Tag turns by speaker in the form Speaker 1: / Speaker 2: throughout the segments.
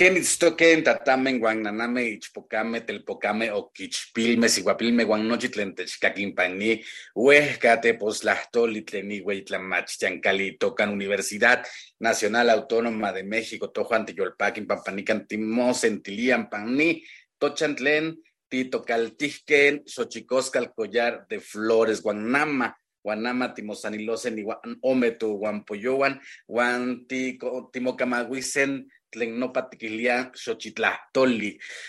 Speaker 1: Kenitztoken, tatamen, guananame, ichpocame, telpocame, oquichpilme, siguapilme, guannochitlen, techcaquimpani, huescate, poslahtoli, tlenigüey, tlamachtiancali, tocan Universidad Nacional Autónoma de México, tojuan, tiyolpaquin, pampanican, timosen, tilian, panni, tochantlen, titocaltijquen, xochicoscal, collar de flores, guanama, Guanama, Timosanilosen, Ometu, Guampoyowan, Guan Timocamahuisen,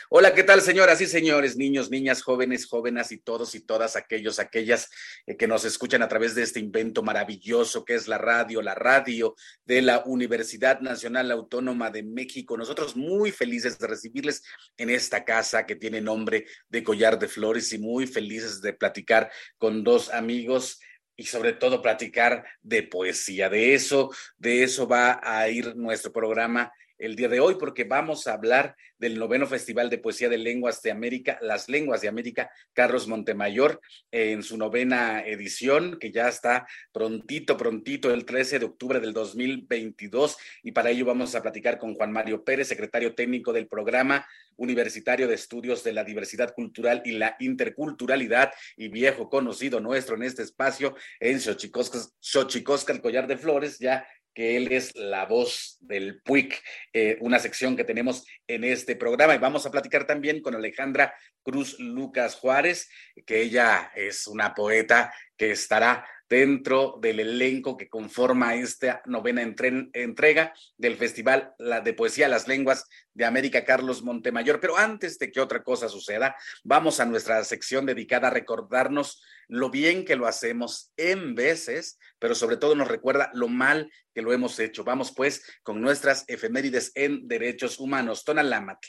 Speaker 1: Hola, ¿qué tal, señoras y señores, niños, niñas, jóvenes, jóvenes y todos y todas aquellos, aquellas eh, que nos escuchan a través de este invento maravilloso que es la radio, la radio de la Universidad Nacional Autónoma de México. Nosotros muy felices de recibirles en esta casa que tiene nombre de Collar de Flores y muy felices de platicar con dos amigos y sobre todo platicar de poesía. De eso, de eso va a ir nuestro programa el día de hoy porque vamos a hablar del noveno Festival de Poesía de Lenguas de América, Las Lenguas de América, Carlos Montemayor, en su novena edición, que ya está prontito, prontito, el 13 de octubre del 2022. Y para ello vamos a platicar con Juan Mario Pérez, secretario técnico del programa universitario de estudios de la diversidad cultural y la interculturalidad y viejo conocido nuestro en este espacio en Xochicosca, el collar de flores, ya que él es la voz del PUIC, eh, una sección que tenemos en este programa. Y vamos a platicar también con Alejandra Cruz Lucas Juárez, que ella es una poeta que estará dentro del elenco que conforma esta novena entrega del Festival de Poesía Las Lenguas de América Carlos Montemayor. Pero antes de que otra cosa suceda, vamos a nuestra sección dedicada a recordarnos lo bien que lo hacemos en veces, pero sobre todo nos recuerda lo mal que lo hemos hecho. Vamos pues con nuestras efemérides en derechos humanos. Tonalámatl.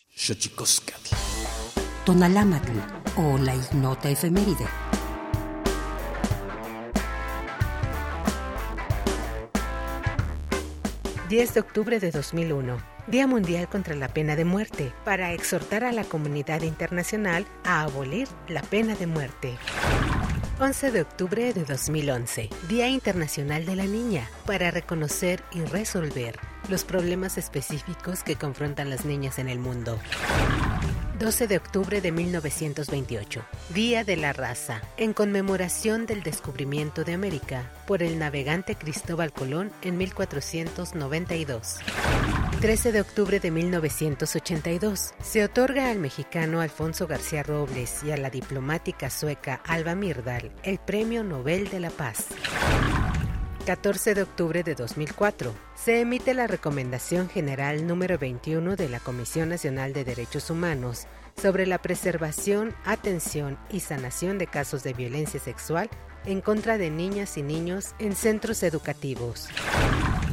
Speaker 2: Tonalámatl o la ignota efeméride. 10 de octubre de 2001, Día Mundial contra la Pena de Muerte, para exhortar a la comunidad internacional a abolir la pena de muerte.
Speaker 3: 11 de octubre de 2011, Día Internacional de la Niña, para reconocer y resolver los problemas específicos que confrontan las niñas en el mundo. 12 de octubre de 1928, Día de la Raza, en conmemoración del descubrimiento de América por el navegante Cristóbal Colón en 1492. 13 de octubre de 1982, se otorga al mexicano Alfonso García Robles y a la diplomática sueca Alba Mirdal el Premio Nobel de la Paz. 14 de octubre de 2004, se emite la Recomendación General número 21 de la Comisión Nacional de Derechos Humanos sobre la preservación, atención y sanación de casos de violencia sexual en contra de niñas y niños en centros educativos.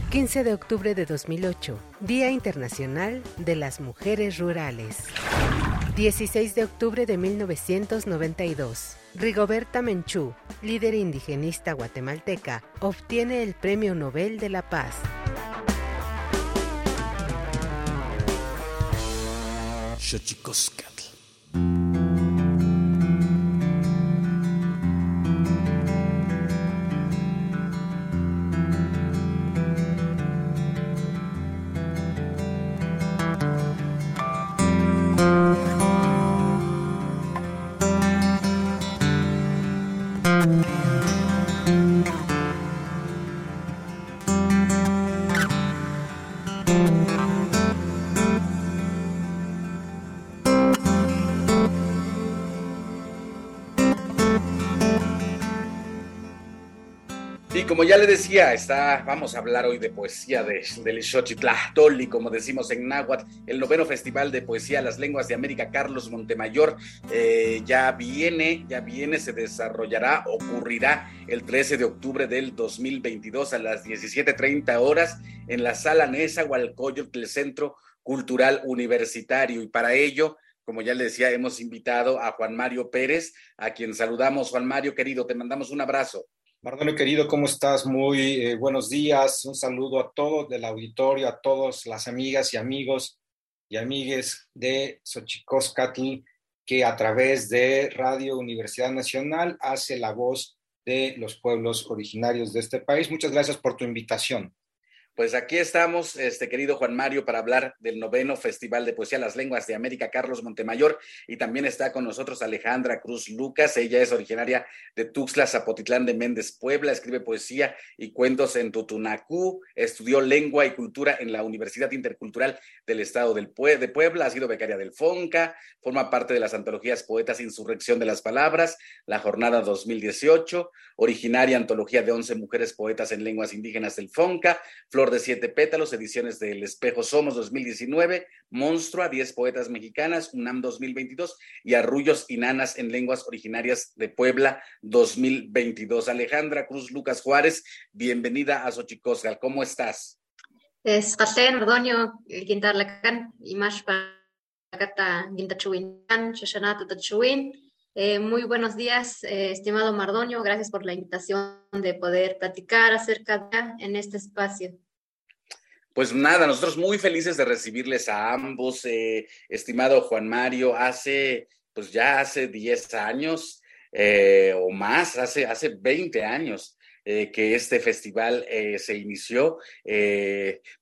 Speaker 3: 15 de octubre de 2008, Día Internacional de las Mujeres Rurales. 16 de octubre de 1992, Rigoberta Menchú, líder indigenista guatemalteca, obtiene el Premio Nobel de la Paz.
Speaker 1: Como ya le decía, está, vamos a hablar hoy de poesía de, del Xochitlahtoli, como decimos en náhuatl, el noveno Festival de Poesía Las Lenguas de América, Carlos Montemayor, eh, ya viene, ya viene, se desarrollará, ocurrirá el 13 de octubre del 2022 a las 17.30 horas en la Sala Nesa Hualcoyot del Centro Cultural Universitario. Y para ello, como ya le decía, hemos invitado a Juan Mario Pérez, a quien saludamos. Juan Mario, querido, te mandamos un abrazo.
Speaker 4: Mardonio querido, ¿cómo estás? Muy eh, buenos días. Un saludo a todos del auditorio, a todas las amigas y amigos y amigues de Xochicoscatl, que a través de Radio Universidad Nacional hace la voz de los pueblos originarios de este país. Muchas gracias por tu invitación.
Speaker 1: Pues aquí estamos, este querido Juan Mario, para hablar del noveno Festival de Poesía Las Lenguas de América, Carlos Montemayor, y también está con nosotros Alejandra Cruz Lucas. Ella es originaria de Tuxtla, Zapotitlán de Méndez, Puebla, escribe poesía y cuentos en Tutunacú, estudió lengua y cultura en la Universidad Intercultural del Estado del de Puebla, ha sido becaria del FONCA, forma parte de las antologías Poetas Insurrección de las Palabras, La Jornada 2018, originaria antología de 11 mujeres poetas en lenguas indígenas del FONCA, Flor de Siete Pétalos, ediciones del Espejo Somos 2019, Monstrua, 10 poetas mexicanas, UNAM 2022 y Arrullos y Nanas en lenguas originarias de Puebla 2022. Alejandra Cruz Lucas Juárez, bienvenida a Xochicosgal. ¿Cómo estás?
Speaker 5: Es Ordonio, Quintarlacan, y más. Eh, muy buenos días, eh, estimado Mardoño. Gracias por la invitación de poder platicar acerca de en este espacio.
Speaker 1: Pues nada, nosotros muy felices de recibirles a ambos, eh, estimado Juan Mario, hace, pues ya hace 10 años eh, o más, hace, hace 20 años. Eh, que este festival se inició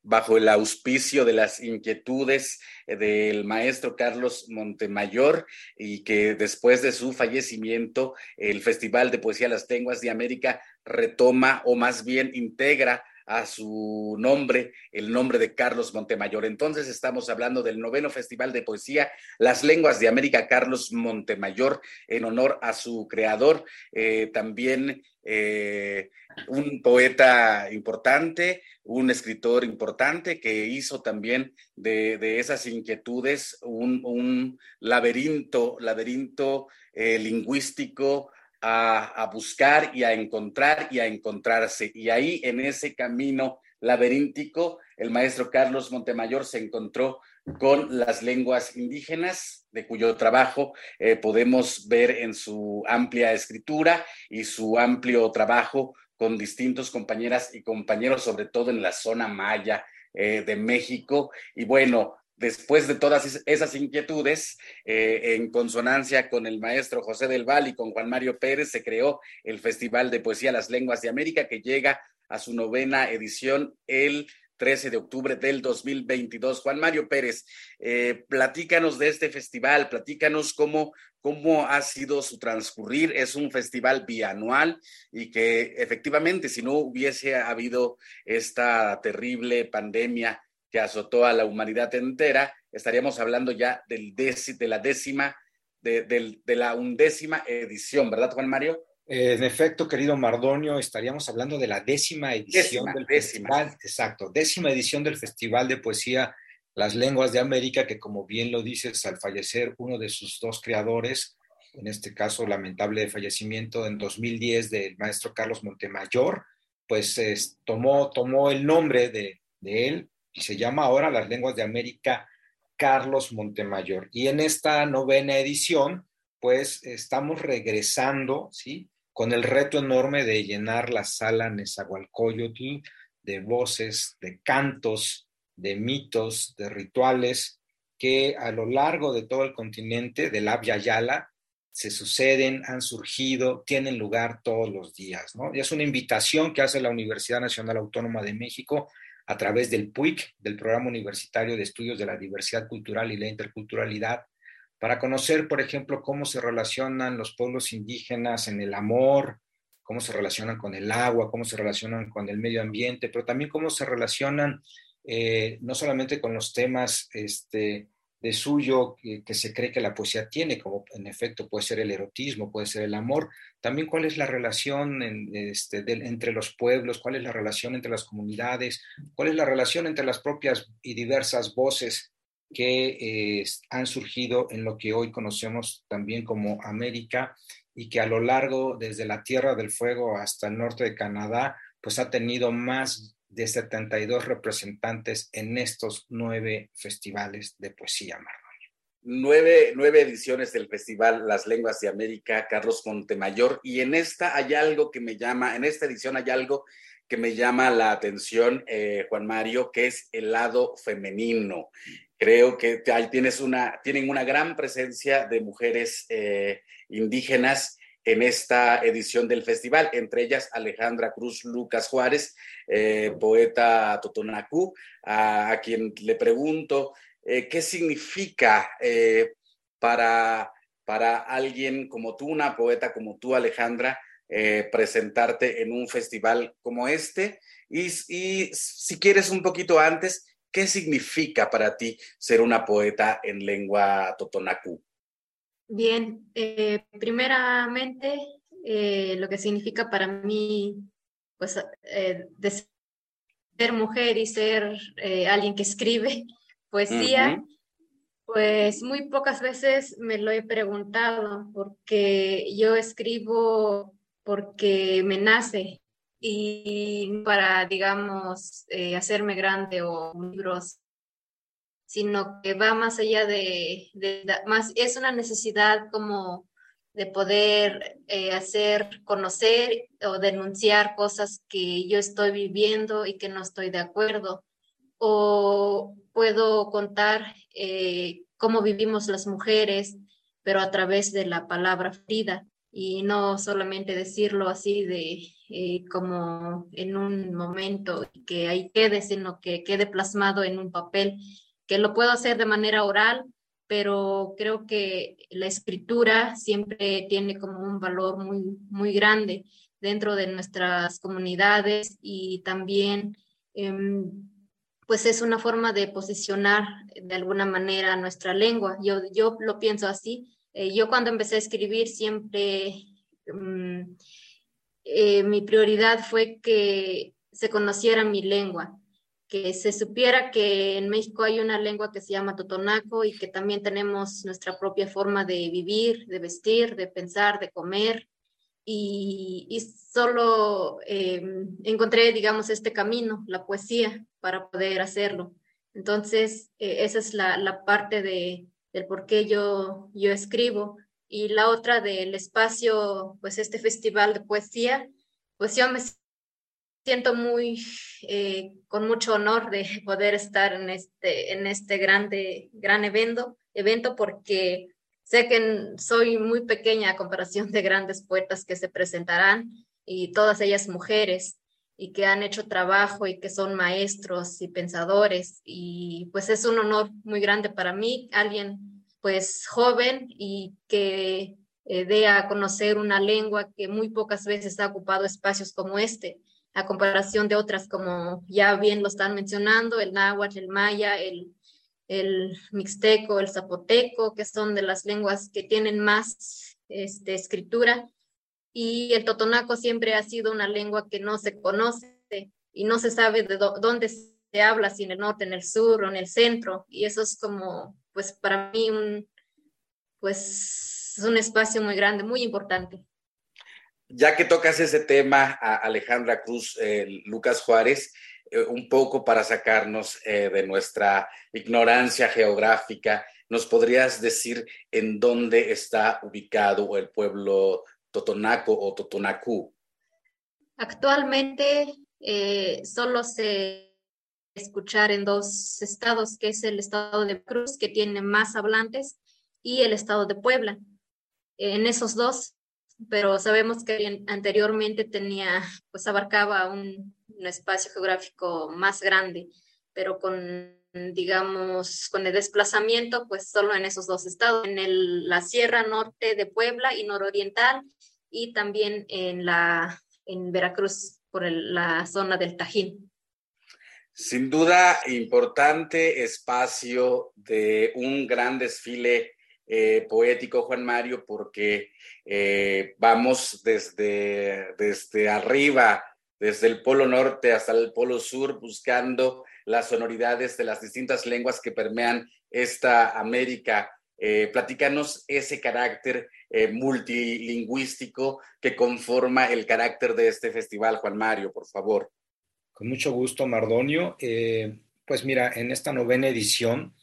Speaker 1: bajo el auspicio de las inquietudes del maestro Carlos Montemayor y que después de su fallecimiento el Festival de Poesía Las Lenguas de América retoma o más bien integra a su nombre, el nombre de Carlos Montemayor. Entonces estamos hablando del noveno Festival de Poesía, Las Lenguas de América, Carlos Montemayor, en honor a su creador, eh, también eh, un poeta importante, un escritor importante que hizo también de, esas inquietudes un, laberinto, laberinto eh, lingüístico, a, buscar y a encontrar y a encontrarse. Y ahí en ese camino laberíntico, el maestro Carlos Montemayor se encontró con las lenguas indígenas, de cuyo trabajo eh, podemos ver en su amplia escritura y su amplio trabajo con distintos compañeras y compañeros, sobre todo en la zona maya eh, de México. Y bueno, después de todas esas inquietudes, eh, en consonancia con el maestro José del Val y con Juan Mario Pérez, se creó el Festival de Poesía Las Lenguas de América, que llega a su novena edición el 13 de octubre del 2022. Juan Mario Pérez, eh, platícanos de este festival, platícanos cómo, cómo ha sido su transcurrir. Es un festival bianual y que efectivamente, si no hubiese habido esta terrible pandemia que azotó a la humanidad entera, estaríamos hablando ya del de la décima, de, de la undécima edición, ¿verdad, Juan Mario?
Speaker 4: En efecto, querido Mardonio, estaríamos hablando de la décima edición del festival, exacto, décima edición del Festival de Poesía Las Lenguas de América, que como bien lo dices, al fallecer uno de sus dos creadores, en este caso lamentable fallecimiento en 2010 del maestro Carlos Montemayor, pues tomó, tomó el nombre de, de él y se llama ahora Las Lenguas de América Carlos Montemayor. Y en esta novena edición, pues estamos regresando, ¿sí? con el reto enorme de llenar la sala Nezahualcóyotl de voces, de cantos, de mitos, de rituales que a lo largo de todo el continente del Abya Yala se suceden, han surgido, tienen lugar todos los días. ¿no? Y es una invitación que hace la Universidad Nacional Autónoma de México a través del PUIC, del Programa Universitario de Estudios de la Diversidad Cultural y la Interculturalidad, para conocer, por ejemplo, cómo se relacionan los pueblos indígenas en el amor, cómo se relacionan con el agua, cómo se relacionan con el medio ambiente, pero también cómo se relacionan eh, no solamente con los temas este, de suyo que, se cree que la poesía tiene, como en efecto puede ser el erotismo, puede ser el amor, también cuál es la relación este, entre los pueblos, cuál es la relación entre las comunidades, cuál es la relación entre las propias y diversas voces que eh, han surgido en lo que hoy conocemos también como América y que a lo largo, desde la Tierra del Fuego hasta el norte de Canadá, pues ha tenido más de 72 representantes en estos nueve festivales de poesía, Marlon.
Speaker 1: Nueve, nueve, ediciones del Festival Las Lenguas de América, Carlos Montemayor, y en esta hay algo que me llama, en esta edición hay algo que me llama la atención, eh, Juan Mario, que es el lado femenino. Creo que ahí tienes una, tienen una gran presencia de mujeres eh, indígenas en esta edición del festival, entre ellas Alejandra Cruz Lucas Juárez, eh, poeta totonacú, a, quien le pregunto eh, qué significa para, para alguien como tú, una poeta como tú, Alejandra, presentarte en un festival como este. Y, y si quieres un poquito antes, ¿Qué significa para ti ser una poeta en lengua totonacú?
Speaker 5: Bien, eh, primeramente, eh, lo que significa para mí, pues, eh, ser mujer y ser alguien que escribe poesía, pues muy pocas veces me lo he preguntado, porque yo escribo porque me nace, y para, digamos, eh, hacerme grande o libros, sino que va más allá de, más, es una necesidad como de poder eh, hacer conocer o denunciar cosas que yo estoy viviendo y que no estoy de acuerdo. O puedo contar eh, cómo vivimos las mujeres, pero a través de la palabra Frida y no solamente decirlo así de eh, como en un momento que ahí quede, sino que quede plasmado en un papel, que lo puedo hacer de manera oral, pero creo que la escritura siempre tiene como un valor muy, muy grande dentro de nuestras comunidades y también em, pues es una forma de posicionar de alguna manera nuestra lengua. Yo, yo lo pienso así. Eh, yo cuando empecé a escribir siempre... Em, eh, mi prioridad fue que se conociera mi lengua, que se supiera que en México hay una lengua que se llama totonaco y que también tenemos nuestra propia forma de vivir, de vestir, de pensar, de comer. Y, solo eh, encontré, digamos, este camino, la poesía, para poder hacerlo. Entonces, eh, esa es la, parte de, del por qué yo, yo escribo y la otra del espacio, pues este festival de poesía, pues yo me siento muy eh, con mucho honor de poder estar en este, en este grande, gran evento, evento porque sé que soy muy pequeña a comparación de grandes poetas que se presentarán y todas ellas mujeres y que han hecho trabajo y que son maestros y pensadores y pues es un honor muy grande para mí, alguien pues joven y que eh, dé a conocer una lengua que muy pocas veces ha ocupado espacios como este a comparación de otras como ya bien lo están mencionando, el náhuatl, el maya, el, el mixteco, el zapoteco, que son de las lenguas que tienen más este, escritura. Y el totonaco siempre ha sido una lengua que no se conoce y no se sabe de dónde se habla, si en el norte, en el sur o en el centro. Y eso es como, pues para mí, un, pues, es un espacio muy grande, muy importante
Speaker 1: ya que tocas ese tema a Alejandra Cruz, eh, Lucas Juárez, eh, un poco para sacarnos eh, de nuestra ignorancia geográfica, ¿nos podrías decir en dónde está ubicado el pueblo Totonaco o Totonacú?
Speaker 5: Actualmente solo se escuchar en dos estados, que es el estado de Cruz, que tiene más hablantes, y el estado de Puebla. En esos dos pero sabemos que anteriormente tenía, pues abarcaba un, espacio geográfico más grande, pero con, digamos, con el desplazamiento, pues solo en esos dos estados, en el, la Sierra Norte de Puebla y Nororiental, y también en, la, en Veracruz, por la zona del Tajín.
Speaker 1: Sin duda, importante espacio de un gran desfile eh, poético, Juan Mario, porque eh, vamos desde, desde arriba, desde el Polo Norte hasta el Polo Sur, buscando las sonoridades de las distintas lenguas que permean esta América. Eh, platícanos ese carácter multilingüístico que conforma el carácter de este festival, Juan Mario, por favor.
Speaker 4: Con mucho gusto, Mardonio. pues mira, en esta novena edición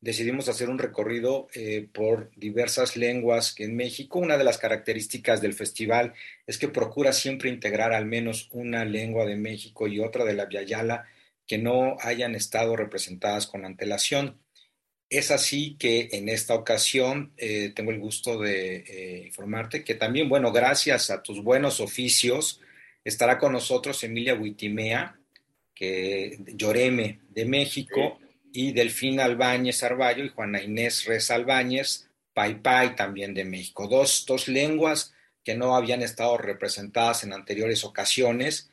Speaker 4: decidimos hacer un recorrido eh, por diversas lenguas que en México. Una de las características del festival es que procura siempre integrar al menos una lengua de México y otra de la Viayala que no hayan estado representadas con antelación. Es así que en esta ocasión eh, tengo el gusto de eh, informarte que también, bueno, gracias a tus buenos oficios, estará con nosotros Emilia Huitimea, que Lloreme de México y Delfina Albáñez Arballo y Juana Inés Rez Albáñez, Pai también de México. Dos, dos lenguas que no habían estado representadas en anteriores ocasiones,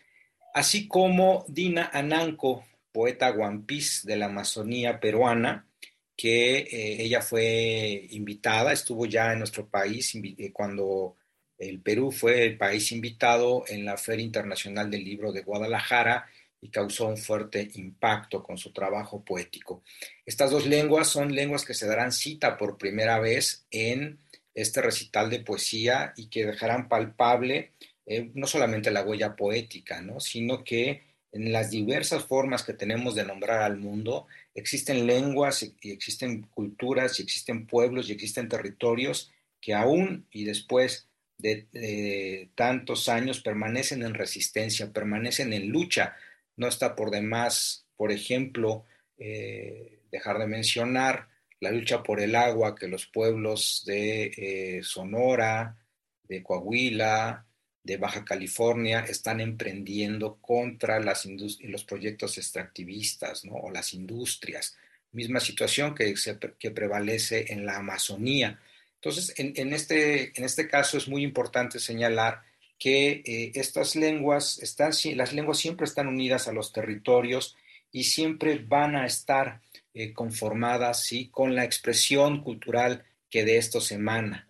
Speaker 4: así como Dina Ananco, poeta guampís de la Amazonía peruana, que eh, ella fue invitada, estuvo ya en nuestro país eh, cuando el Perú fue el país invitado en la Feria Internacional del Libro de Guadalajara y causó un fuerte impacto con su trabajo poético. Estas dos lenguas son lenguas que se darán cita por primera vez en este recital de poesía y que dejarán palpable eh, no solamente la huella poética, ¿no? sino que en las diversas formas que tenemos de nombrar al mundo, existen lenguas y existen culturas y existen pueblos y existen territorios que aún y después de tantos años permanecen en resistencia, permanecen en lucha no está por demás, por ejemplo, eh, dejar de mencionar la lucha por el agua que los pueblos de eh, Sonora, de Coahuila, de Baja California están emprendiendo contra los proyectos extractivistas o las industrias. Misma situación que, que prevalece en la Amazonía. Entonces, en, este, en este caso es muy importante señalar que eh, estas lenguas están, las lenguas siempre están unidas a los territorios y siempre van a estar eh, conformadas ¿sí? con la expresión cultural que de esto se emana.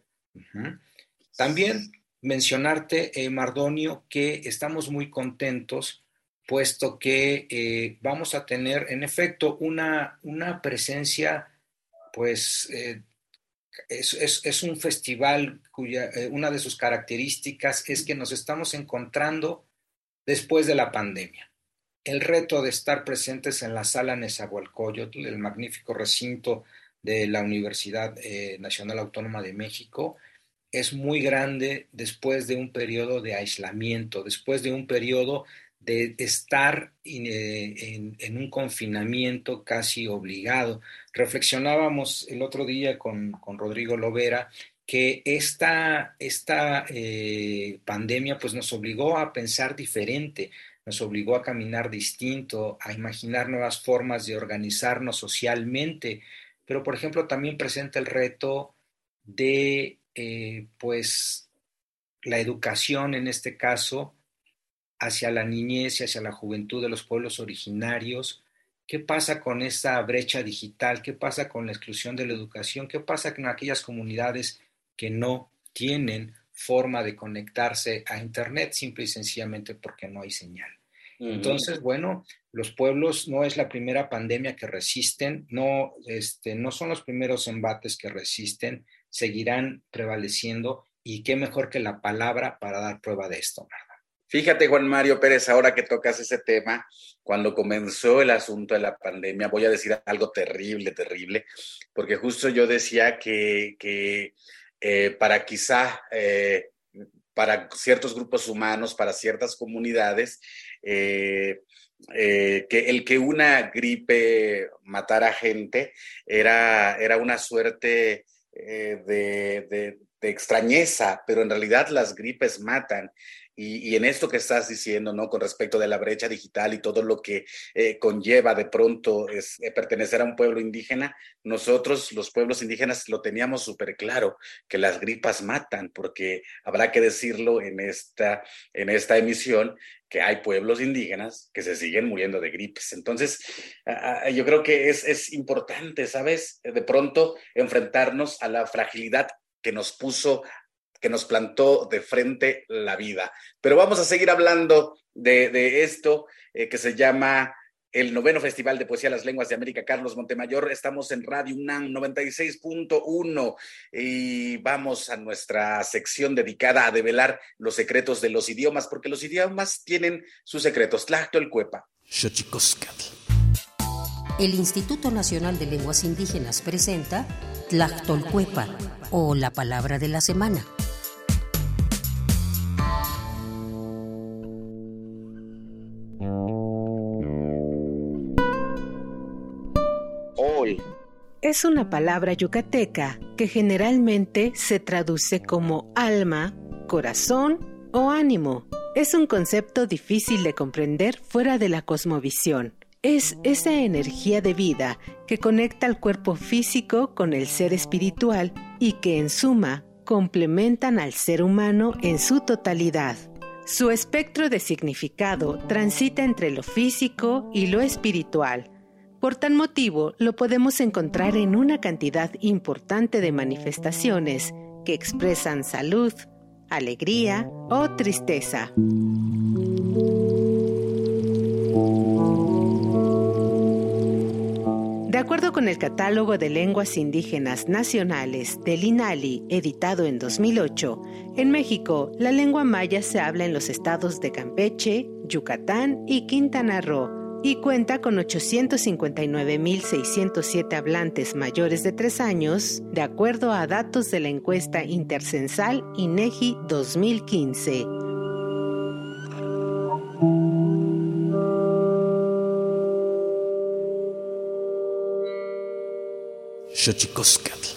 Speaker 4: También mencionarte, eh, Mardonio, que estamos muy contentos puesto que vamos a tener en efecto una, una presencia pues es, un festival cuya eh, una de sus características es que nos estamos encontrando después de la pandemia. El reto de estar presentes en la sala Nezahualcóyotl, el magnífico recinto de la Universidad eh, Nacional Autónoma de México, es muy grande después de un periodo de aislamiento, después de un periodo de estar eh, en, un confinamiento casi obligado. Reflexionábamos el otro día con, Rodrigo Lovera que esta, esta eh, pandemia pues nos obligó a pensar diferente, nos obligó a caminar distinto, a imaginar nuevas formas de organizarnos socialmente, pero por ejemplo también presenta el reto de eh, pues la educación en este caso hacia la niñez y hacia la juventud de los pueblos originarios. ¿Qué pasa con esta brecha digital? ¿Qué pasa con la exclusión de la educación? ¿Qué pasa con aquellas comunidades que no tienen forma de conectarse a Internet simple y sencillamente porque no hay señal? Entonces, bueno, los pueblos no es la primera pandemia que resisten, no, este, no son los primeros embates que resisten, seguirán prevaleciendo y qué mejor que la palabra para dar prueba de esto,
Speaker 1: Fíjate, Juan Mario Pérez, ahora que tocas ese tema, cuando comenzó el asunto de la pandemia, voy a decir algo terrible, terrible, porque justo yo decía que, eh, para quizá, eh, para ciertos grupos humanos, para ciertas comunidades, eh, que el que una gripe matara gente era, era una suerte de, de, extrañeza, pero en realidad las gripes matan. Y, en esto que estás diciendo, ¿no? Con respecto de la brecha digital y todo lo que eh, conlleva de pronto es, eh, pertenecer a un pueblo indígena, nosotros, los pueblos indígenas, lo teníamos súper claro, que las gripas matan, porque habrá que decirlo en esta, en esta emisión, que hay pueblos indígenas que se siguen muriendo de gripes. Entonces, yo creo que es, es importante, ¿sabes? De pronto enfrentarnos a la fragilidad que nos puso que nos plantó de frente la vida. Pero vamos a seguir hablando de, esto eh, que se llama el noveno Festival de Poesía de las Lenguas de América, Carlos Montemayor. Estamos en Radio UNAM 96.1 y vamos a nuestra sección dedicada a develar los secretos de los idiomas, porque los idiomas tienen sus secretos. el Cuepa.
Speaker 2: El Instituto Nacional de Lenguas Indígenas presenta Tlactolcuepa o la palabra de la semana.
Speaker 3: Es una palabra yucateca que generalmente se traduce como alma, corazón o ánimo. Es un concepto difícil de comprender fuera de la cosmovisión. Es esa energía de vida que conecta al cuerpo físico con el ser espiritual y que en suma complementan al ser humano en su totalidad. Su espectro de significado transita entre lo físico y lo espiritual, por tal motivo, lo podemos encontrar en una cantidad importante de manifestaciones que expresan salud, alegría o tristeza. De acuerdo con el Catálogo de Lenguas Indígenas Nacionales del INALI, editado en 2008, en México la lengua maya se habla en los estados de Campeche, Yucatán y Quintana Roo y cuenta con 859.607 hablantes mayores de 3 años, de acuerdo a datos de la encuesta intercensal INEGI 2015.
Speaker 6: La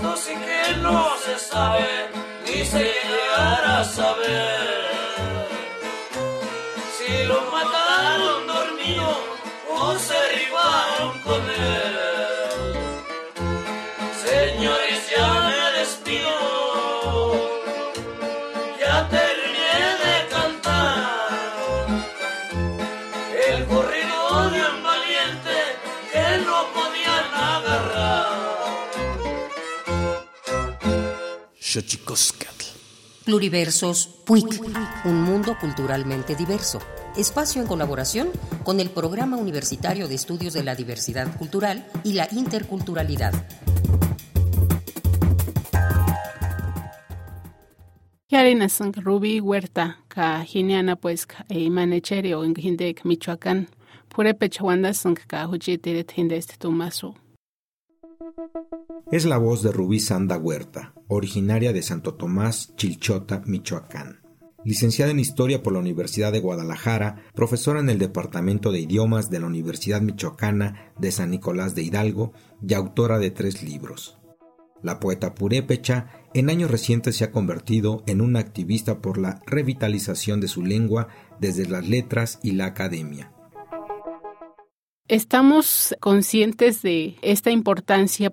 Speaker 6: Esto sí que no se sabe, ni se llegará a saber.
Speaker 2: Pluriversos PUIC, un mundo culturalmente diverso espacio en colaboración con el Programa Universitario de Estudios de la Diversidad Cultural y la Interculturalidad.
Speaker 7: Ruby Huerta, ka Giniana pues e manecheri o Hindek Michoacán, pure pechawanda ka hujiteret este tumaso.
Speaker 8: Es la voz de Rubí Sanda Huerta, originaria de Santo Tomás, Chilchota, Michoacán licenciada en Historia por la Universidad de Guadalajara, profesora en el Departamento de Idiomas de la Universidad Michoacana de San Nicolás de Hidalgo y autora de tres libros. La poeta purépecha en años recientes se ha convertido en una activista por la revitalización de su lengua desde las letras y la academia.
Speaker 7: Estamos conscientes de esta importancia.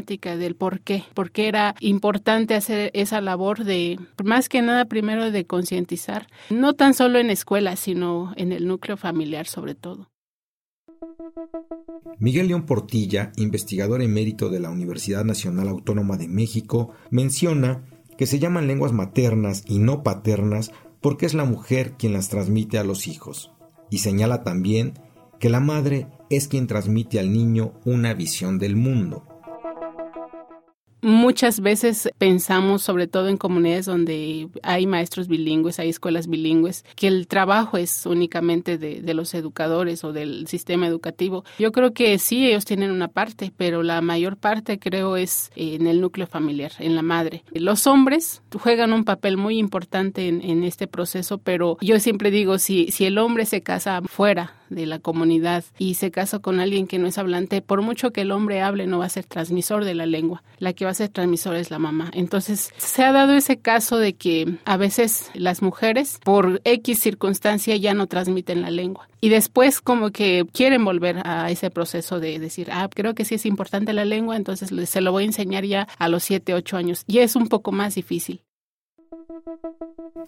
Speaker 7: del por qué, por qué era importante hacer esa labor de, más que nada, primero de concientizar, no tan solo en escuelas, sino en el núcleo familiar sobre todo.
Speaker 8: Miguel León Portilla, investigador emérito de la Universidad Nacional Autónoma de México, menciona que se llaman lenguas maternas y no paternas porque es la mujer quien las transmite a los hijos. Y señala también que la madre es quien transmite al niño una visión del mundo.
Speaker 7: Muchas veces pensamos, sobre todo en comunidades donde hay maestros bilingües, hay escuelas bilingües, que el trabajo es únicamente de, de los educadores o del sistema educativo. Yo creo que sí, ellos tienen una parte, pero la mayor parte creo es en el núcleo familiar, en la madre. Los hombres juegan un papel muy importante en, en este proceso, pero yo siempre digo, si, si el hombre se casa fuera de la comunidad y se casa con alguien que no es hablante, por mucho que el hombre hable, no va a ser transmisor de la lengua. La que va a ser transmisor es la mamá. Entonces, se ha dado ese caso de que a veces las mujeres, por X circunstancia, ya no transmiten la lengua. Y después como que quieren volver a ese proceso de decir, ah, creo que sí es importante la lengua, entonces se lo voy a enseñar ya a los 7, 8 años. Y es un poco más difícil.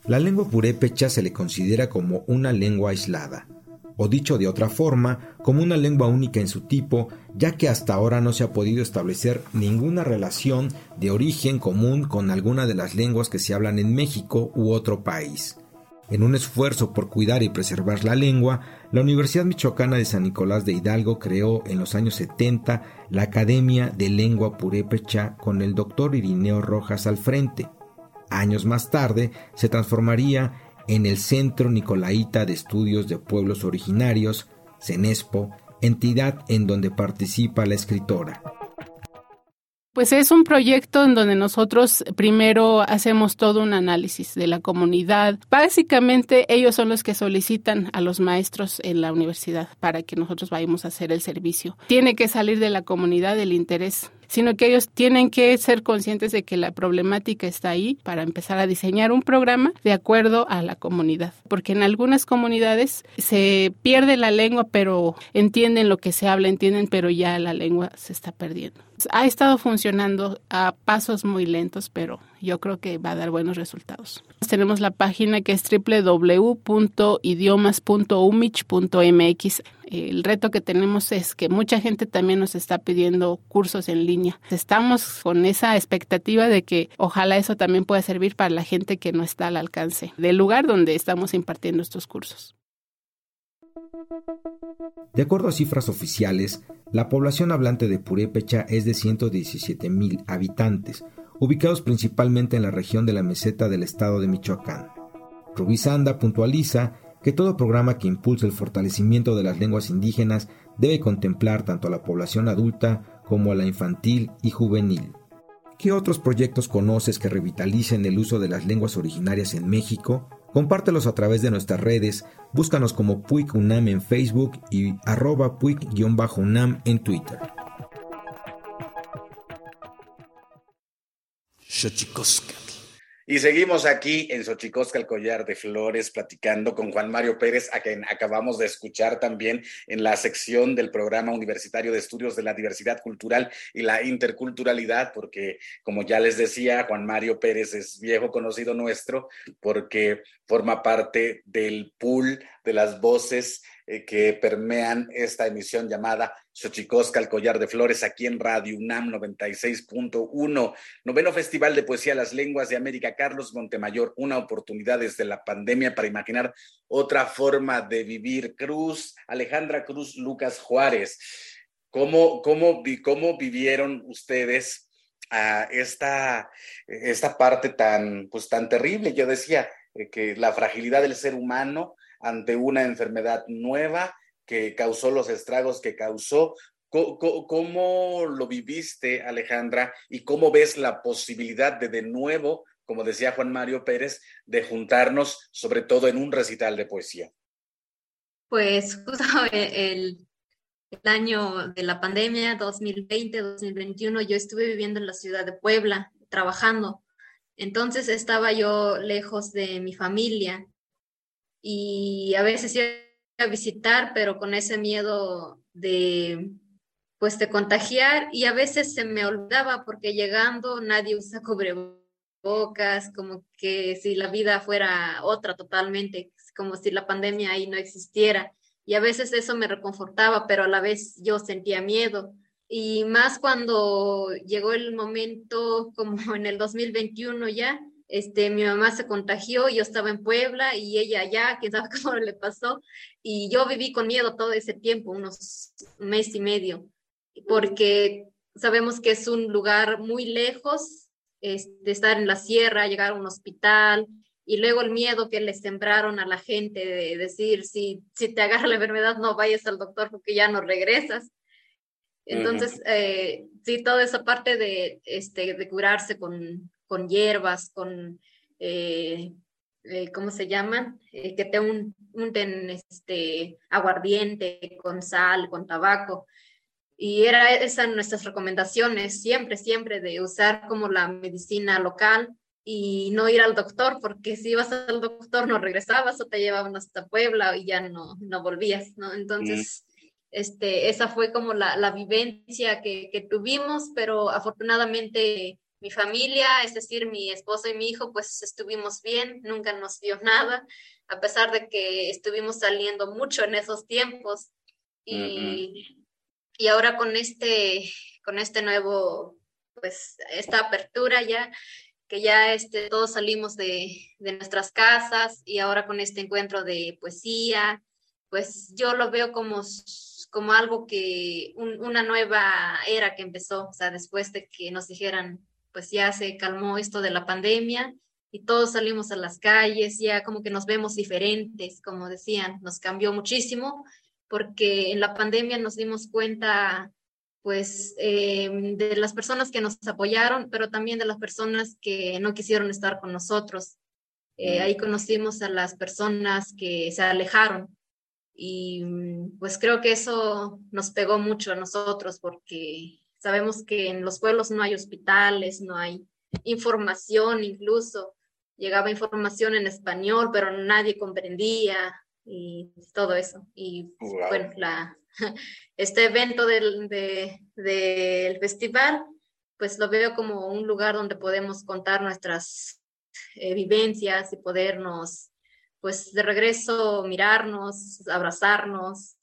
Speaker 8: La lengua purépecha se le considera como una lengua aislada, o dicho de otra forma, como una lengua única en su tipo, ya que hasta ahora no se ha podido establecer ninguna relación de origen común con alguna de las lenguas que se hablan en México u otro país. En un esfuerzo por cuidar y preservar la lengua, la Universidad Michoacana de San Nicolás de Hidalgo creó en los años 70 la Academia de Lengua Purépecha con el doctor Irineo Rojas al frente. Años más tarde se transformaría en el Centro Nicolaita de Estudios de Pueblos Originarios, CENESPO, entidad en donde participa la escritora.
Speaker 7: Pues es un proyecto en donde nosotros primero hacemos todo un análisis de la comunidad. Básicamente ellos son los que solicitan a los maestros en la universidad para que nosotros vayamos a hacer el servicio. Tiene que salir de la comunidad el interés sino que ellos tienen que ser conscientes de que la problemática está ahí para empezar a diseñar un programa de acuerdo a la comunidad, porque en algunas comunidades se pierde la lengua, pero entienden lo que se habla, entienden, pero ya la lengua se está perdiendo. Ha estado funcionando a pasos muy lentos, pero yo creo que va a dar buenos resultados. Tenemos la página que es www.idiomas.umich.mx. El reto que tenemos es que mucha gente también nos está pidiendo cursos en línea. Estamos con esa expectativa de que ojalá eso también pueda servir para la gente que no está al alcance del lugar donde estamos impartiendo estos cursos.
Speaker 8: De acuerdo a cifras oficiales, la población hablante de Purépecha es de 117 mil habitantes, ubicados principalmente en la región de la meseta del estado de Michoacán. Rubí Sanda puntualiza que todo programa que impulse el fortalecimiento de las lenguas indígenas debe contemplar tanto a la población adulta como a la infantil y juvenil. ¿Qué otros proyectos conoces que revitalicen el uso de las lenguas originarias en México? Compártelos a través de nuestras redes, búscanos como Puig UNAM en Facebook y arroba Puig-UNAM en Twitter.
Speaker 1: Y seguimos aquí en Xochicosca, el collar de flores, platicando con Juan Mario Pérez, a quien acabamos de escuchar también en la sección del programa universitario de estudios de la diversidad cultural y la interculturalidad, porque como ya les decía, Juan Mario Pérez es viejo conocido nuestro, porque forma parte del pool de las voces eh, que permean esta emisión llamada Xochicosca, el collar de flores, aquí en Radio UNAM 96.1. Noveno Festival de Poesía Las Lenguas de América, Carlos Montemayor, una oportunidad desde la pandemia para imaginar otra forma de vivir. Cruz, Alejandra Cruz, Lucas Juárez. ¿Cómo, cómo, cómo vivieron ustedes a esta, esta parte tan, pues, tan terrible? Yo decía eh, que la fragilidad del ser humano ante una enfermedad nueva que causó los estragos que causó. ¿Cómo, lo viviste, Alejandra? ¿Y cómo ves la posibilidad de de nuevo, como decía Juan Mario Pérez, de juntarnos, sobre todo en un recital de poesía?
Speaker 5: Pues justo el, el año de la pandemia, 2020-2021, yo estuve viviendo en la ciudad de Puebla, trabajando. Entonces estaba yo lejos de mi familia y a veces iba a visitar, pero con ese miedo de pues de contagiar y a veces se me olvidaba porque llegando nadie usa cubrebocas, como que si la vida fuera otra totalmente, como si la pandemia ahí no existiera. Y a veces eso me reconfortaba, pero a la vez yo sentía miedo. Y más cuando llegó el momento, como en el 2021 ya, este, mi mamá se contagió, yo estaba en Puebla y ella allá, quién sabe cómo le pasó, y yo viví con miedo todo ese tiempo, unos mes y medio, porque sabemos que es un lugar muy lejos de estar en la sierra, llegar a un hospital, y luego el miedo que le sembraron a la gente de decir, si, si te agarra la enfermedad, no vayas al doctor porque ya no regresas. Entonces, eh, sí, toda esa parte de, este, de curarse con, con hierbas, con, eh, eh, ¿cómo se llaman? que te unten este, aguardiente con sal, con tabaco. Y era esas nuestras recomendaciones, siempre, siempre de usar como la medicina local y no ir al doctor, porque si ibas al doctor no regresabas o te llevaban hasta Puebla y ya no, no volvías. Entonces, este, esa fue como la, vivencia que, tuvimos, pero afortunadamente mi familia, es decir, mi esposo y mi hijo, pues estuvimos bien, nunca nos dio nada, a pesar de que estuvimos saliendo mucho en esos tiempos. Y, y ahora con este, con este nuevo, pues esta apertura ya, que ya este, todos salimos de, de, nuestras casas y ahora con este encuentro de poesía, pues yo lo veo como, como algo que, una nueva era que empezó, o sea, después de que nos dijeran, pues ya se calmó esto de la pandemia y todos salimos a las calles, ya como que nos vemos diferentes, como decían, nos cambió muchísimo porque en la pandemia nos dimos cuenta pues eh, de las personas que nos apoyaron, pero también de las personas que no quisieron estar con nosotros. Eh, ahí conocimos a las personas que se alejaron y pues creo que eso nos pegó mucho a nosotros porque sabemos que en los pueblos no hay hospitales, no hay información incluso. Llegaba información en español, pero nadie comprendía y todo eso. Y bueno, la, este evento del, del festival, pues lo veo como un lugar donde podemos contar nuestras eh, vivencias y podernos, pues de regreso, mirarnos, abrazarnos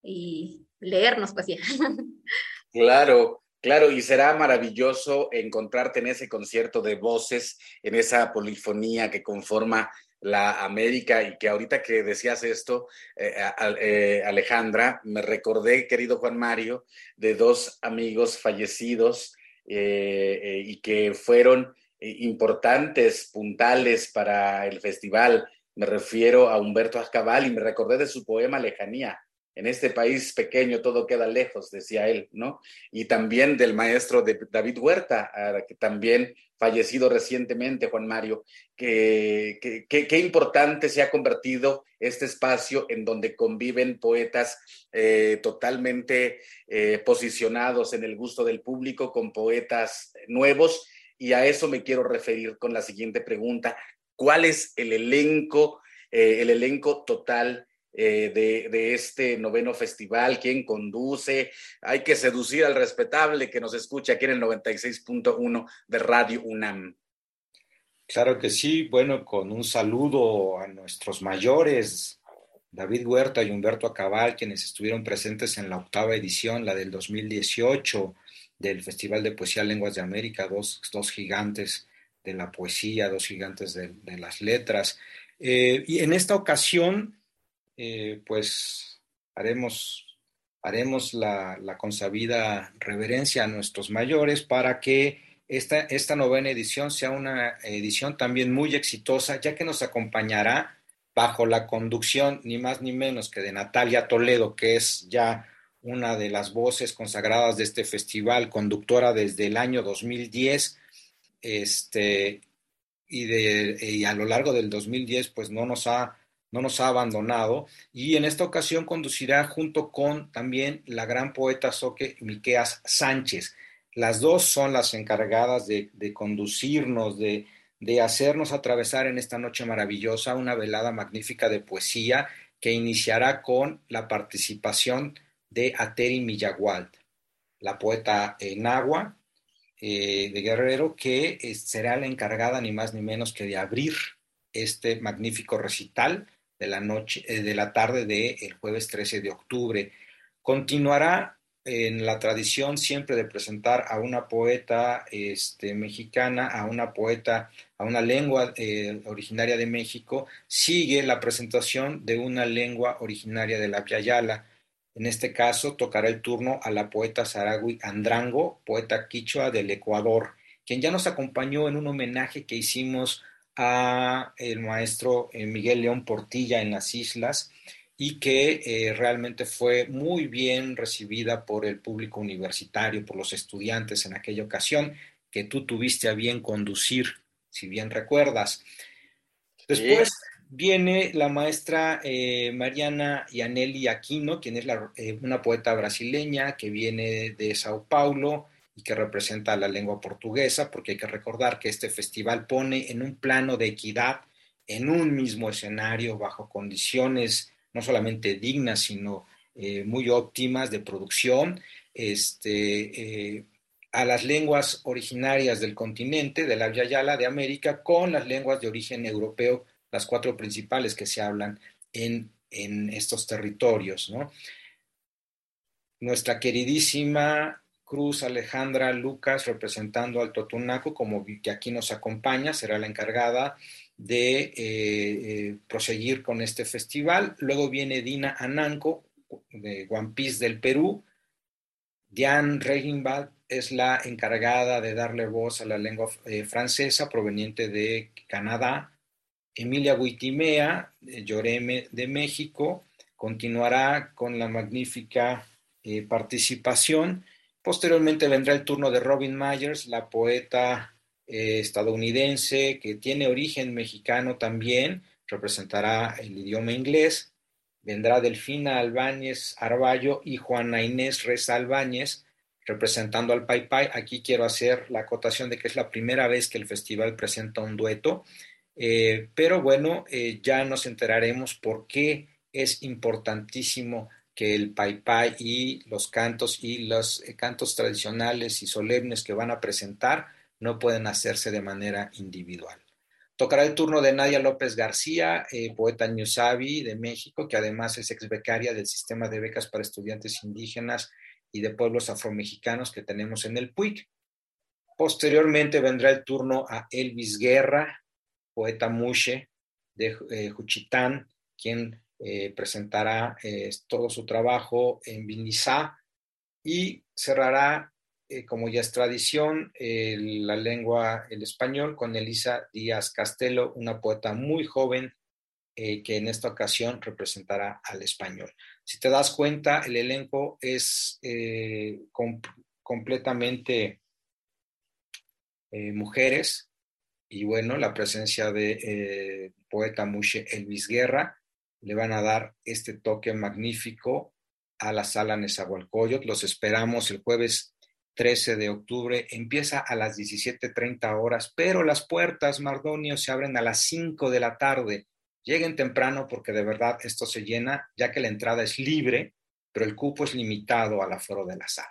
Speaker 5: y leernos, pues ya.
Speaker 1: Claro, Claro, y será maravilloso encontrarte en ese concierto de voces, en esa polifonía que conforma la América y que ahorita que decías esto, eh, eh, Alejandra, me recordé, querido Juan Mario, de dos amigos fallecidos eh, y que fueron importantes, puntales para el festival. Me refiero a Humberto Ascabal y me recordé de su poema Lejanía. En este país pequeño todo queda lejos, decía él, ¿no? Y también del maestro de David Huerta, que también fallecido recientemente, Juan Mario, que, qué importante se ha convertido este espacio en donde conviven poetas eh, totalmente eh, posicionados en el gusto del público con poetas nuevos. Y a eso me quiero referir con la siguiente pregunta. ¿Cuál es el elenco, eh, el elenco total eh, de, este noveno festival, quién conduce. Hay que seducir al respetable que nos escucha aquí en el 96.1 de Radio UNAM.
Speaker 4: Claro que sí, bueno, con un saludo a nuestros mayores, David Huerta y Humberto Acabal, quienes estuvieron presentes en la octava edición, la del 2018 del Festival de Poesía Lenguas de América, dos, dos gigantes de la poesía, dos gigantes de, las letras. Eh, y en esta ocasión eh, pues haremos, haremos la, la, consabida reverencia a nuestros mayores para que esta, esta novena edición sea una edición también muy exitosa, ya que nos acompañará bajo la conducción ni más ni menos que de Natalia Toledo, que es ya una de las voces consagradas de este festival, conductora desde el año 2010, este, y, de, y a lo largo del 2010 pues no nos ha no nos ha abandonado y en esta ocasión conducirá junto con también la gran poeta Soque Miqueas Sánchez. Las dos son las encargadas de, conducirnos, de, de, hacernos atravesar en esta noche maravillosa una velada magnífica de poesía que iniciará con la participación de Ateri Millagualt, la poeta en agua eh, de Guerrero, que eh, será la encargada ni más ni menos que de abrir este magnífico recital de la noche, eh, de la tarde del jueves 13 de octubre. Continuará en la tradición siempre de presentar a una poeta este, mexicana, a una poeta, a una lengua eh, originaria de México, sigue la presentación de una lengua originaria de la Piayala. En este caso, tocará el turno a la poeta Saragui Andrango, poeta quichua del Ecuador, quien ya nos acompañó en un homenaje que hicimos a el maestro eh, Miguel León Portilla en las islas y que eh, realmente fue muy bien recibida por el público universitario, por los estudiantes en aquella ocasión, que tú tuviste a bien conducir, si bien recuerdas. Después viene la maestra eh, Mariana Yaneli Aquino, quien es una poeta brasileña que viene de Sao Paulo y que representa la lengua portuguesa, porque hay que recordar que este festival pone en un plano de equidad, en un mismo escenario, bajo condiciones no solamente dignas, sino eh, muy óptimas de producción, este, eh, a las lenguas originarias del continente, de la Yala de América, con las lenguas de origen europeo, las cuatro principales que se hablan en, en estos territorios. ¿no? Nuestra queridísima Cruz Alejandra Lucas, representando al Totunaco, como que aquí nos acompaña, será la encargada de eh, eh, proseguir con este festival. Luego viene Dina Ananco, de One Piece del Perú. Diane Reginbald es la encargada de darle voz a la lengua eh, francesa proveniente de Canadá. Emilia Huitimea, Lloreme de México, continuará con la magnífica participación Posteriormente vendrá el turno de Robin Myers, la poeta eh, estadounidense que tiene origen mexicano también, representará el idioma inglés. Vendrá Delfina Albáñez Arballo y Juana Inés Reza Albáñez, representando al Pai Pai. Aquí quiero hacer la acotación de que es la primera vez que el festival presenta un dueto, eh, pero bueno, eh, ya nos enteraremos por qué es importantísimo que el pai pai y los cantos y los eh, cantos tradicionales y solemnes que van a presentar no pueden hacerse de manera individual. Tocará el turno de Nadia López García, eh, poeta ñusabi de México, que además es ex becaria del sistema de becas para estudiantes indígenas y de pueblos afromexicanos que tenemos en el PUIC. Posteriormente vendrá el turno a Elvis Guerra, poeta mushe de eh, Juchitán, quien eh, presentará eh, todo su trabajo en Vinizá y cerrará, eh, como ya es tradición, la lengua, el español, con Elisa Díaz Castelo, una poeta muy joven que en esta ocasión representará al español. Si te das cuenta, el elenco es completamente mujeres y bueno, la presencia de poeta Mushe Elvis Guerra, le van a dar este toque magnífico a la sala Nezahualcóyotl. Los esperamos el jueves 13 de octubre. Empieza a las 17.30 horas, pero las puertas, Mardonio, se abren a las 5 de la tarde. Lleguen temprano porque de verdad esto se llena, ya que la entrada es libre, pero el cupo es limitado al aforo de la sala.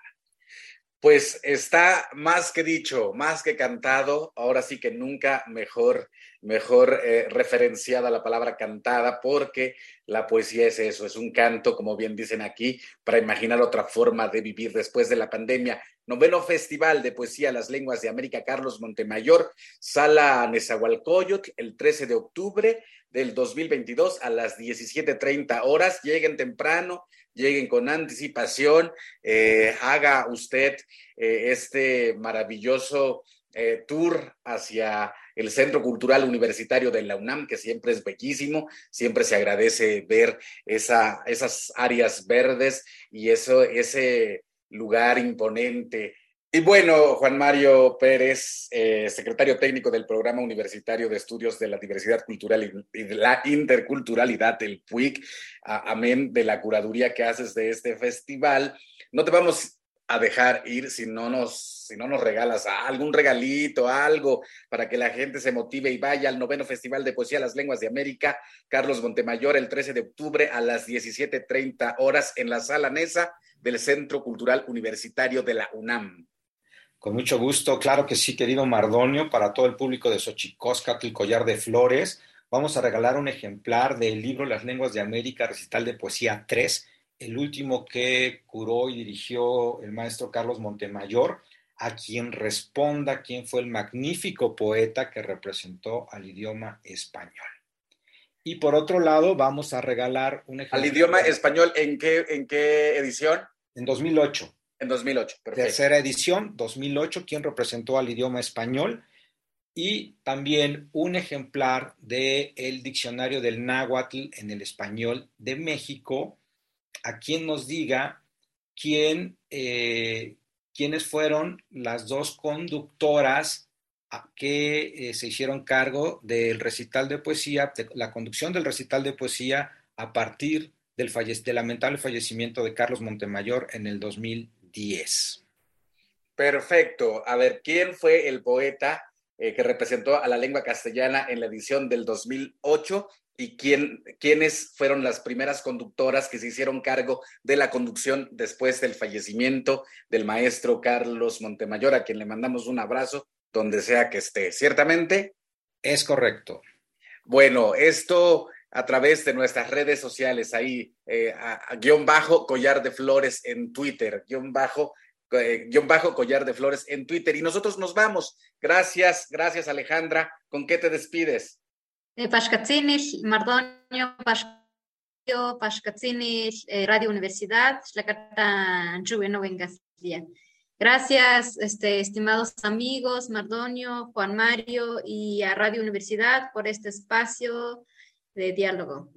Speaker 1: Pues está más que dicho, más que cantado, ahora sí que nunca mejor, mejor eh, referenciada la palabra cantada, porque la poesía es eso, es un canto, como bien dicen aquí, para imaginar otra forma de vivir después de la pandemia. Noveno Festival de Poesía Las Lenguas de América, Carlos Montemayor, Sala Nezahualcóyotl, el 13 de octubre del 2022 a las 17.30 horas. Lleguen temprano, lleguen con anticipación, eh, haga usted eh, este maravilloso eh, tour hacia el Centro Cultural Universitario de la UNAM, que siempre es bellísimo, siempre se agradece ver esa, esas áreas verdes y eso, ese lugar imponente y bueno, Juan Mario Pérez, eh, secretario técnico del Programa Universitario de Estudios de la Diversidad Cultural y de la Interculturalidad, el PUIC, amén de la curaduría que haces de este festival. No te vamos a dejar ir si no nos, si no nos regalas algún regalito, algo, para que la gente se motive y vaya al noveno Festival de Poesía Las Lenguas de América, Carlos Montemayor, el 13 de octubre a las 17.30 horas en la sala Nesa del Centro Cultural Universitario de la UNAM.
Speaker 4: Con mucho gusto, claro que sí, querido Mardonio, para todo el público de Xochicóscatl, collar de flores, vamos a regalar un ejemplar del libro Las lenguas de América, recital de poesía 3, el último que curó y dirigió el maestro Carlos Montemayor, a quien responda quién fue el magnífico poeta que representó al idioma español. Y por otro lado, vamos a regalar un ejemplar.
Speaker 1: ¿Al idioma español en qué, en qué edición?
Speaker 4: En 2008.
Speaker 1: En 2008, perfecto.
Speaker 4: Tercera edición, 2008, quien representó al idioma español. Y también un ejemplar del el diccionario del náhuatl en el español de México, a quien nos diga quién, eh, quiénes fueron las dos conductoras que eh, se hicieron cargo del recital de poesía, de la conducción del recital de poesía a partir del, lamentable fallecimiento de Carlos Montemayor en el 2010.
Speaker 1: Perfecto. A ver, ¿quién fue el poeta eh, que representó a la lengua castellana en la edición del 2008 y quién, quiénes fueron las primeras conductoras que se hicieron cargo de la conducción después del fallecimiento del maestro Carlos Montemayor, a quien le mandamos un abrazo donde sea que esté. ¿Ciertamente?
Speaker 4: Es correcto.
Speaker 1: Bueno, esto a través de nuestras redes sociales, ahí, eh, a, guion bajo collar de flores en Twitter, guion bajo, eh, guion bajo collar de flores en Twitter. Y nosotros nos vamos. Gracias, gracias Alejandra. ¿Con qué te despides?
Speaker 5: Eh, Mardonio, eh, Radio Universidad, la carta no vengas Gracias, este, estimados amigos, Mardonio, Juan Mario y a Radio Universidad por este espacio de diálogo.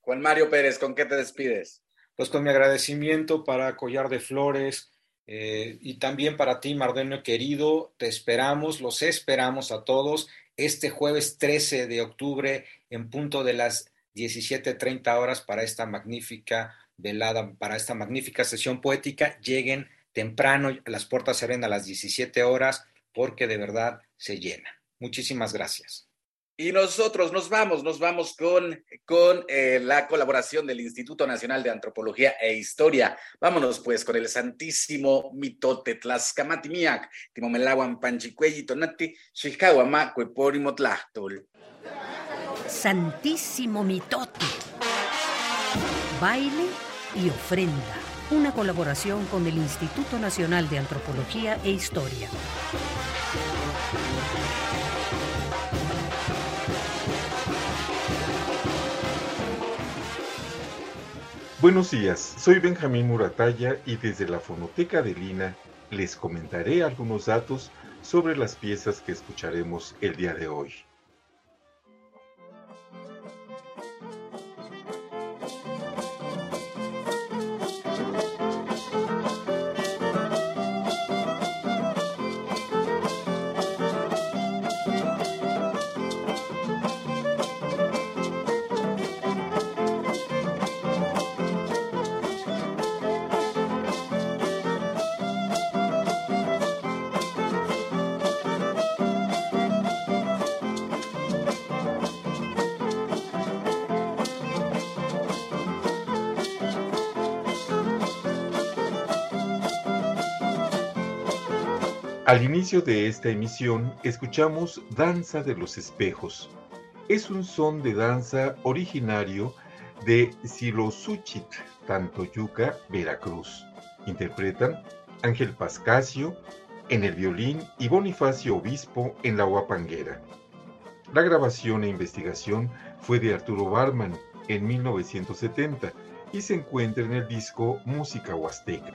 Speaker 1: Juan Mario Pérez, ¿con qué te despides?
Speaker 4: Pues con mi agradecimiento para Collar de Flores eh, y también para ti, Mardonio querido. Te esperamos, los esperamos a todos este jueves 13 de octubre en punto de las 17.30 horas para esta magnífica velada, para esta magnífica sesión poética. Lleguen temprano, las puertas se abren a las 17 horas porque de verdad se llena. Muchísimas gracias.
Speaker 1: Y nosotros nos vamos, nos vamos con, con eh, la colaboración del Instituto Nacional de Antropología e Historia. Vámonos pues con el santísimo mitote Tlaxcamatimiac, Timomelaguan Panchicuelli Tonati, Xicahuama, Cueporimo
Speaker 2: Santísimo mitote. Baile y ofrenda una colaboración con el Instituto Nacional de Antropología e Historia.
Speaker 9: Buenos días, soy Benjamín Murataya y desde la Fonoteca de Lina les comentaré algunos datos sobre las piezas que escucharemos el día de hoy. Al inicio de esta emisión escuchamos Danza de los Espejos. Es un son de danza originario de Silosuchit, Tantoyuca, Veracruz. Interpretan Ángel Pascasio en el violín y Bonifacio Obispo en la guapanguera. La grabación e investigación fue de Arturo Barman en 1970 y se encuentra en el disco Música Huasteca.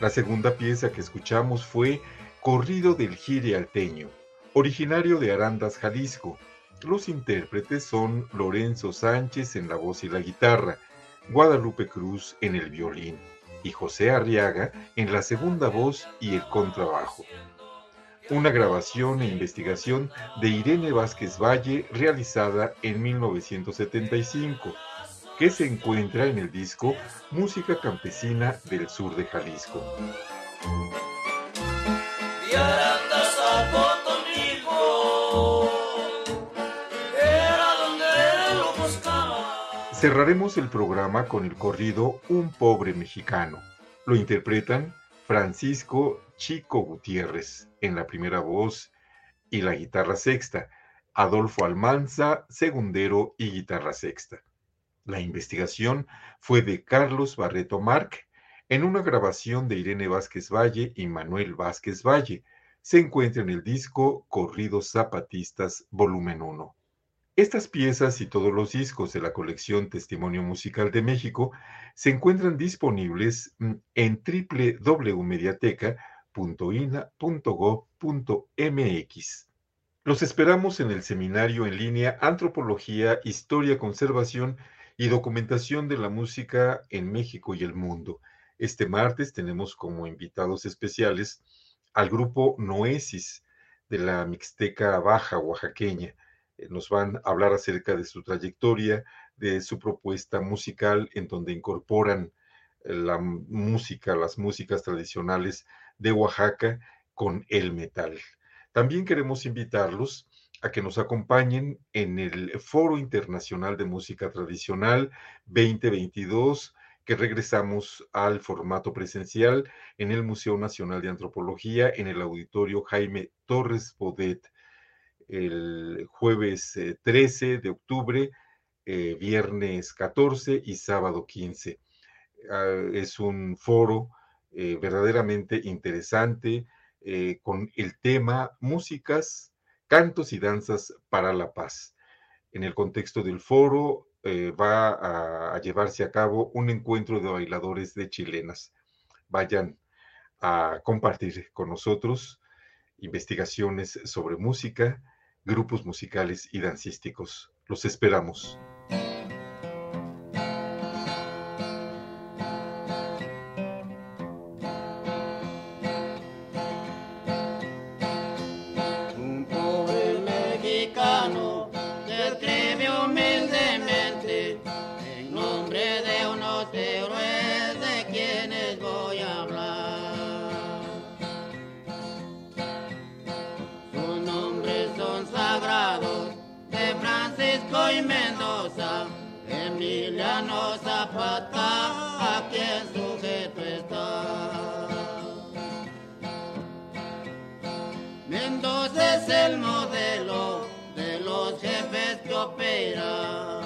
Speaker 9: La segunda pieza que escuchamos fue Corrido del Gire Alteño, originario de Arandas, Jalisco. Los intérpretes son Lorenzo Sánchez en la voz y la guitarra, Guadalupe Cruz en el violín y José Arriaga en la segunda voz y el contrabajo. Una grabación e investigación de Irene Vázquez Valle realizada en 1975 que se encuentra en el disco Música Campesina del Sur de Jalisco. Cerraremos el programa con el corrido Un pobre mexicano. Lo interpretan Francisco Chico Gutiérrez en la primera voz y la guitarra sexta, Adolfo Almanza, segundero y guitarra sexta. La investigación fue de Carlos Barreto Marc en una grabación de Irene Vázquez Valle y Manuel Vázquez Valle. Se encuentra en el disco Corridos Zapatistas Volumen 1. Estas piezas y todos los discos de la colección Testimonio Musical de México se encuentran disponibles mm, en www.mediateca.ina.gov.mx. Los esperamos en el seminario en línea Antropología, Historia, Conservación y Documentación de la Música en México y el Mundo. Este martes tenemos como invitados especiales al grupo Noesis de la Mixteca Baja Oaxaqueña nos van a hablar acerca de su trayectoria, de su propuesta musical, en donde incorporan eh, la música, las músicas tradicionales de Oaxaca con el metal. También queremos invitarlos a que nos acompañen en el Foro Internacional de Música Tradicional 2022, que regresamos al formato presencial en el Museo Nacional de Antropología, en el Auditorio Jaime Torres Bodet el jueves 13 eh, de octubre, eh, viernes 14 y sábado 15. Ah, es un foro eh, verdaderamente interesante con el tema músicas, cantos y danzas para la paz. En el contexto del foro va a llevarse a cabo un encuentro de bailadores de chilenas. Vayan a compartir con nosotros investigaciones sobre música, grupos musicales y dancísticos. Los esperamos.
Speaker 10: Rodríguez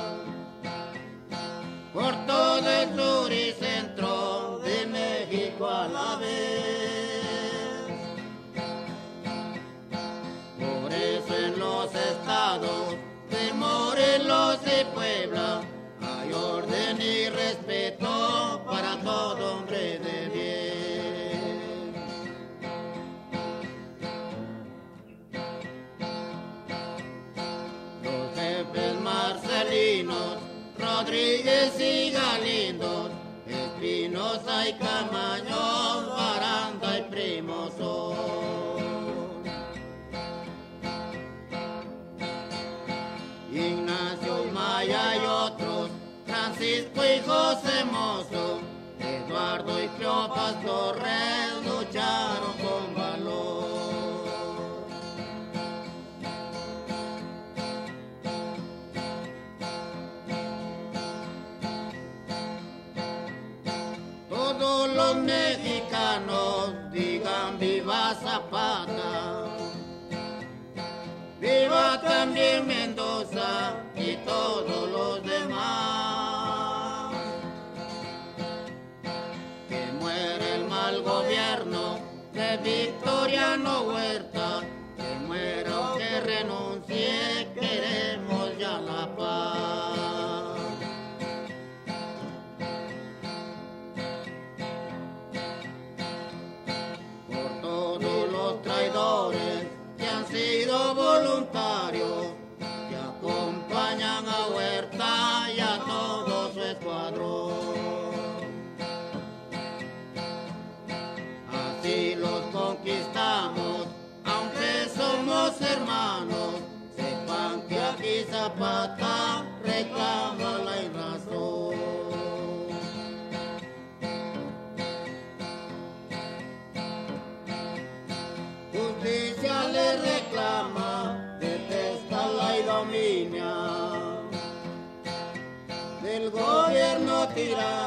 Speaker 10: Y Camañón, Baranda y Primo Ignacio Maya y otros, Francisco y José Mozo, Eduardo y Cleopas Torres también Mendoza y todos los demás. Que muere el mal gobierno de Victoriano Huerta. Sido tirar.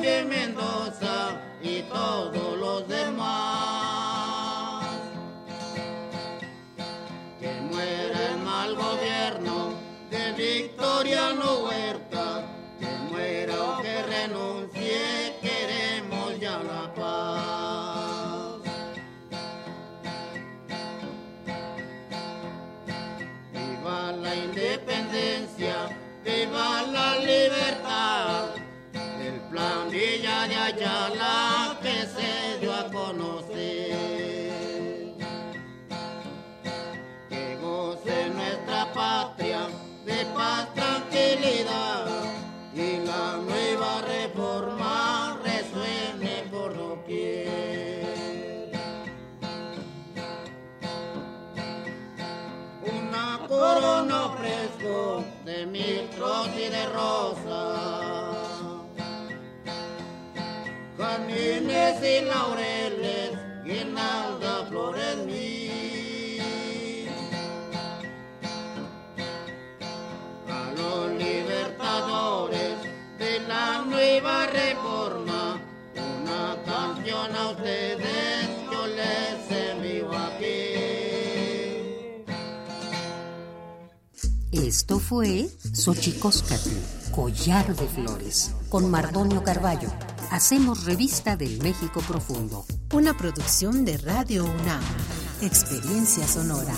Speaker 10: grande Mendoza. flores y laureles, guirnalda, flores mil. A los libertadores de la nueva reforma, una canción a ustedes yo les envío aquí.
Speaker 2: Esto fue Xochicóscatl, Collar de Flores, con Mardonio Carballo hacemos Revista del México Profundo.
Speaker 3: Una producción de Radio UNAM.
Speaker 2: Experiencia Sonora.